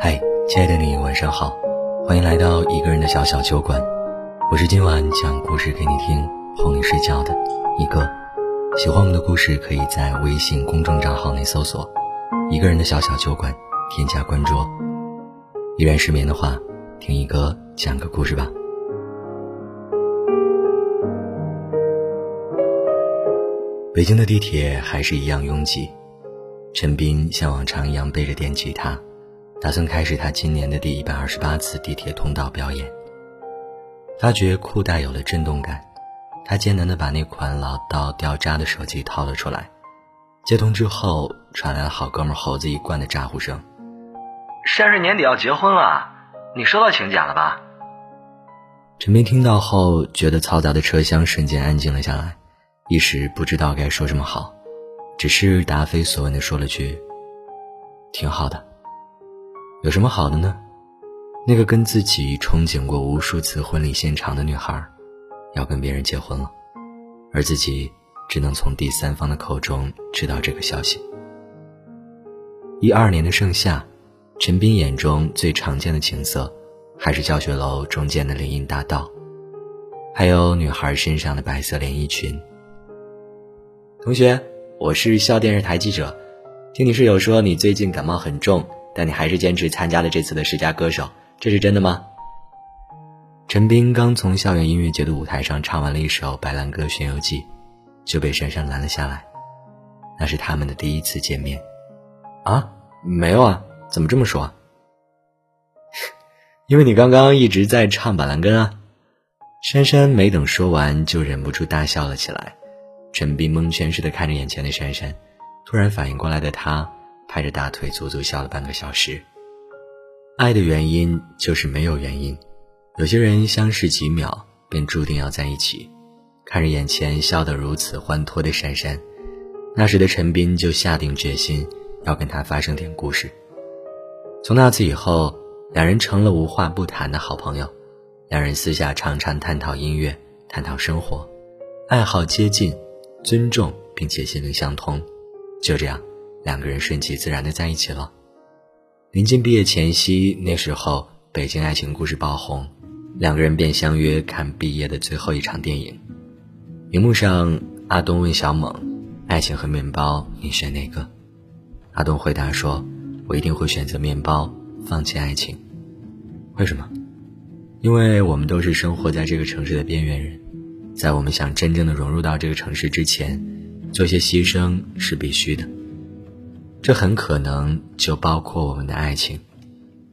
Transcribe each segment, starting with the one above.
嗨，亲爱的你，晚上好，欢迎来到一个人的小小酒馆，我是今晚讲故事给你听、哄你睡觉的一个。喜欢我们的故事，可以在微信公众账号内搜索“一个人的小小酒馆”，添加关注。依然失眠的话，听一哥讲个故事吧。北京的地铁还是一样拥挤，陈斌像往常一样背着电吉他，打算开始他今年的第一百二十八次地铁通道表演。发觉裤带有了震动感，他艰难地把那款老到掉渣的手机掏了出来。接通之后，传来了好哥们猴子一贯的咋呼声：“珊珊年底要结婚了，你收到请柬了吧？”陈斌听到后，觉得嘈杂的车厢瞬间安静了下来。一时不知道该说什么好，只是答非所问的说了句：“挺好的。”有什么好的呢？那个跟自己憧憬过无数次婚礼现场的女孩，要跟别人结婚了，而自己只能从第三方的口中知道这个消息。一二年的盛夏，陈斌眼中最常见的景色，还是教学楼中间的林荫大道，还有女孩身上的白色连衣裙。同学，我是校电视台记者，听你室友说你最近感冒很重，但你还是坚持参加了这次的十佳歌手，这是真的吗？陈斌刚从校园音乐节的舞台上唱完了一首《白兰鸽巡游记》，就被珊珊拦了下来。那是他们的第一次见面。啊，没有啊，怎么这么说？因为你刚刚一直在唱《板蓝根》啊。珊珊没等说完，就忍不住大笑了起来。陈斌蒙圈似的看着眼前的珊珊，突然反应过来的他，拍着大腿足足笑了半个小时。爱的原因就是没有原因，有些人相识几秒便注定要在一起。看着眼前笑得如此欢脱的珊珊，那时的陈斌就下定决心要跟她发生点故事。从那次以后，两人成了无话不谈的好朋友。两人私下常常探讨音乐，探讨生活，爱好接近。尊重并且心灵相通，就这样，两个人顺其自然的在一起了。临近毕业前夕，那时候《北京爱情故事》爆红，两个人便相约看毕业的最后一场电影。荧幕上，阿东问小猛：“爱情和面包，你选哪个？”阿东回答说：“我一定会选择面包，放弃爱情。为什么？因为我们都是生活在这个城市的边缘人。”在我们想真正的融入到这个城市之前，做些牺牲是必须的。这很可能就包括我们的爱情，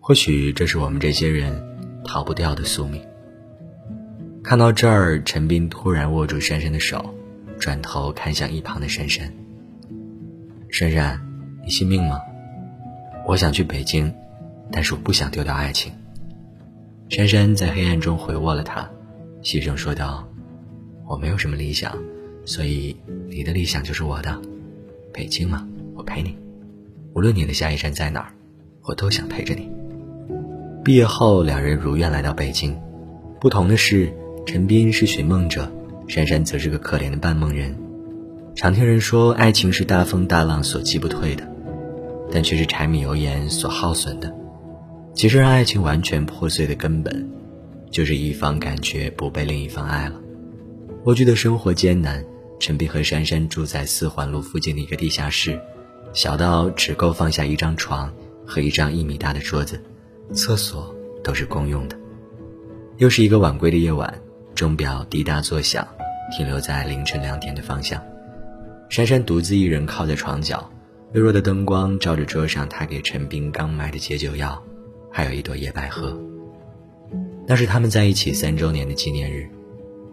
或许这是我们这些人逃不掉的宿命。看到这儿，陈斌突然握住珊珊的手，转头看向一旁的珊珊。珊珊，你信命吗？我想去北京，但是我不想丢掉爱情。珊珊在黑暗中回握了他，细声说道。我没有什么理想，所以你的理想就是我的。北京嘛，我陪你。无论你的下一站在哪儿，我都想陪着你。毕业后，两人如愿来到北京。不同的是，陈斌是寻梦者，珊珊则是个可怜的半梦人。常听人说，爱情是大风大浪所击不退的，但却是柴米油盐所耗损的。其实，让爱情完全破碎的根本，就是一方感觉不被另一方爱了。蜗居的生活艰难，陈斌和珊珊住在四环路附近的一个地下室，小到只够放下一张床和一张一米大的桌子，厕所都是公用的。又是一个晚归的夜晚，钟表滴答作响，停留在凌晨两点的方向。珊珊独自一人靠在床角，微弱的灯光照着桌上她给陈斌刚买的解酒药，还有一朵野百合。那是他们在一起三周年的纪念日。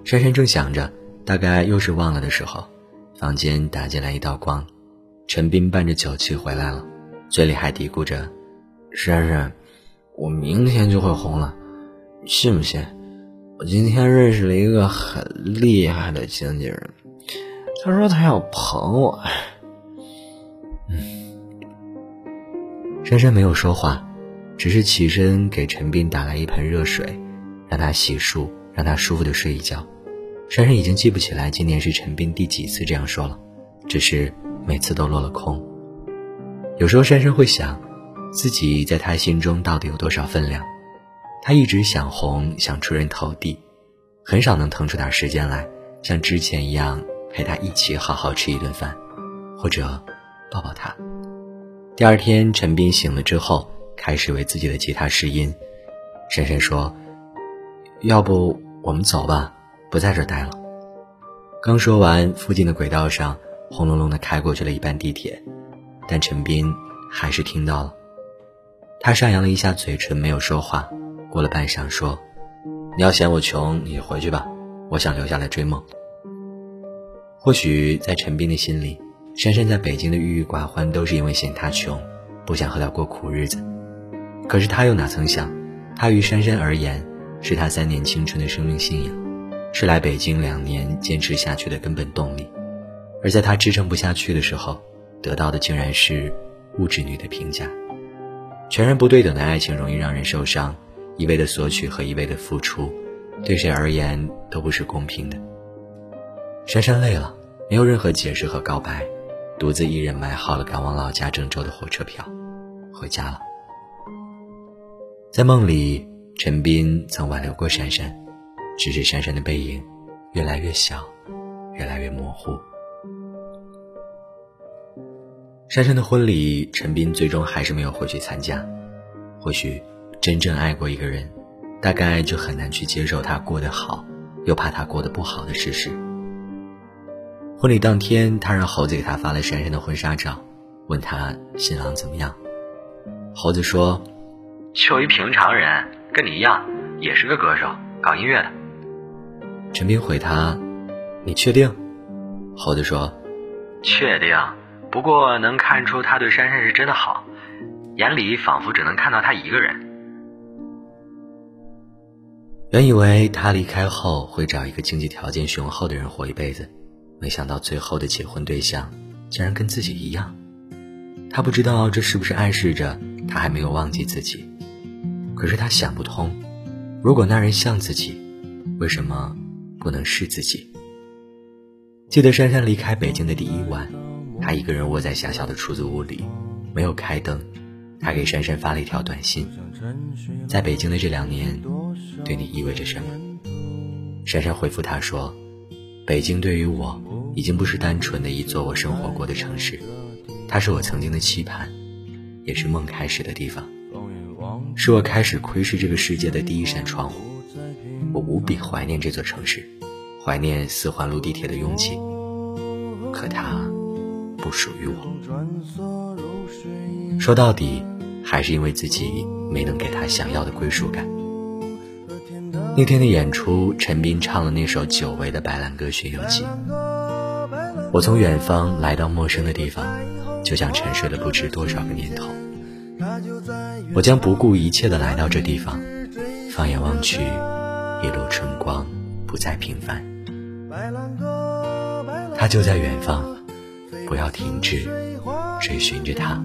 珊珊正想着，大概又是忘了的时候，房间打进来一道光，陈斌伴着酒气回来了，嘴里还嘀咕着：“珊珊，我明天就会红了，信不信？我今天认识了一个很厉害的经纪人，他说他要捧我。”嗯，珊珊没有说话，只是起身给陈斌打来一盆热水，让他洗漱，让他舒服的睡一觉。珊珊已经记不起来今年是陈斌第几次这样说了，只是每次都落了空。有时候珊珊会想，自己在他心中到底有多少分量。他一直想红，想出人头地，很少能腾出点时间来，像之前一样陪他一起好好吃一顿饭，或者抱抱他。第二天，陈斌醒了之后，开始为自己的吉他试音。珊珊说：“要不我们走吧，不在这儿待了。”刚说完，附近的轨道上轰隆隆的开过去了一班地铁，但陈斌还是听到了。他上扬了一下嘴唇，没有说话。过了半晌，说：“你要嫌我穷，你回去吧。我想留下来追梦。”或许在陈斌的心里。珊珊在北京的郁郁寡欢，都是因为嫌他穷，不想和他过苦日子。可是他又哪曾想，他于珊珊而言，是他三年青春的生命信仰，是来北京两年坚持下去的根本动力。而在他支撑不下去的时候，得到的竟然是物质女的评价。全然不对等的爱情容易让人受伤，一味的索取和一味的付出，对谁而言都不是公平的。珊珊累了，没有任何解释和告白。独自一人买好了赶往老家郑州的火车票，回家了。在梦里，陈斌曾挽留过珊珊，只是珊珊的背影越来越小，越来越模糊。珊珊的婚礼，陈斌最终还是没有回去参加。或许，真正爱过一个人，大概就很难去接受他过得好，又怕他过得不好的事实。婚礼当天，他让猴子给他发了珊珊的婚纱照，问他新郎怎么样。猴子说：“就一平常人，跟你一样，也是个歌手，搞音乐的。”陈斌回他：“你确定？”猴子说：“确定，不过能看出他对珊珊是真的好，眼里仿佛只能看到他一个人。”原以为他离开后会找一个经济条件雄厚的人活一辈子。没想到最后的结婚对象竟然跟自己一样，他不知道这是不是暗示着他还没有忘记自己。可是他想不通，如果那人像自己，为什么不能是自己？记得珊珊离开北京的第一晚，他一个人窝在狭小的出租屋里，没有开灯。他给珊珊发了一条短信：“在北京的这两年，对你意味着什么？”珊珊回复他说。北京对于我，已经不是单纯的一座我生活过的城市，它是我曾经的期盼，也是梦开始的地方，是我开始窥视这个世界的第一扇窗户。我无比怀念这座城市，怀念四环路地铁的拥挤，可它不属于我。说到底，还是因为自己没能给他想要的归属感。那天的演出，陈斌唱了那首久违的《白兰鸽巡游记》。我从远方来到陌生的地方，就像沉睡了不知多少个年头。我将不顾一切的来到这地方，放眼望去，一路春光不再平凡。他就在远方，不要停止追寻着它。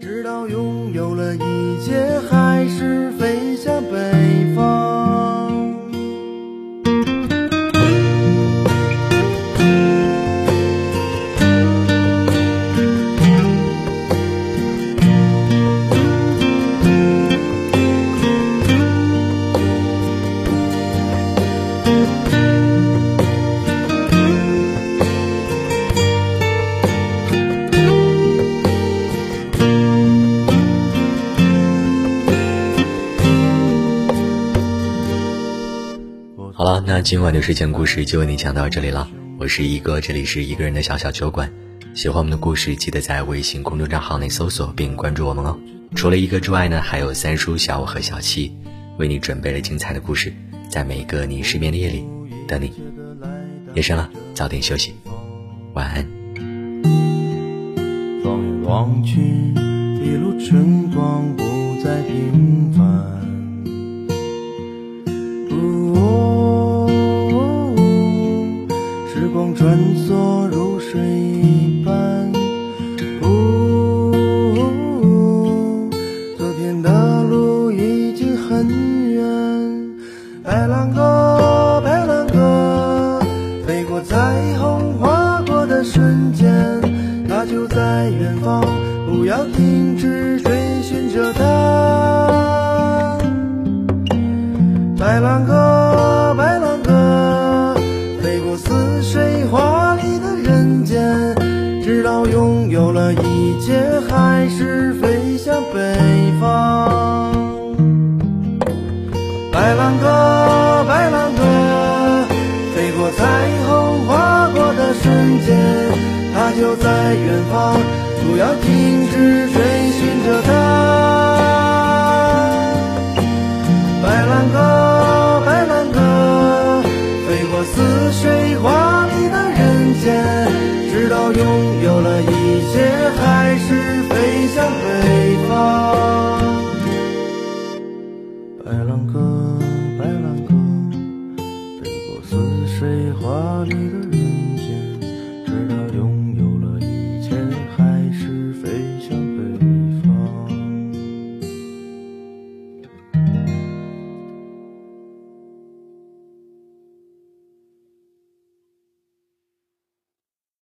直到拥有了一切，还是飞向北方。好了，那今晚的睡前故事就为你讲到这里了。我是一哥，这里是一个人的小小酒馆。喜欢我们的故事，记得在微信公众账号内搜索并关注我们哦。除了一哥之外呢，还有三叔、小五和小七，为你准备了精彩的故事，在每一个你失眠的夜里等你。夜深了，早点休息，晚安。放眼望去，一路春光不再平凡。经很远。白一直追寻着它。白兰鸽，白兰鸽，飞过似水华丽的人间，直到拥有了一切，还是飞向北。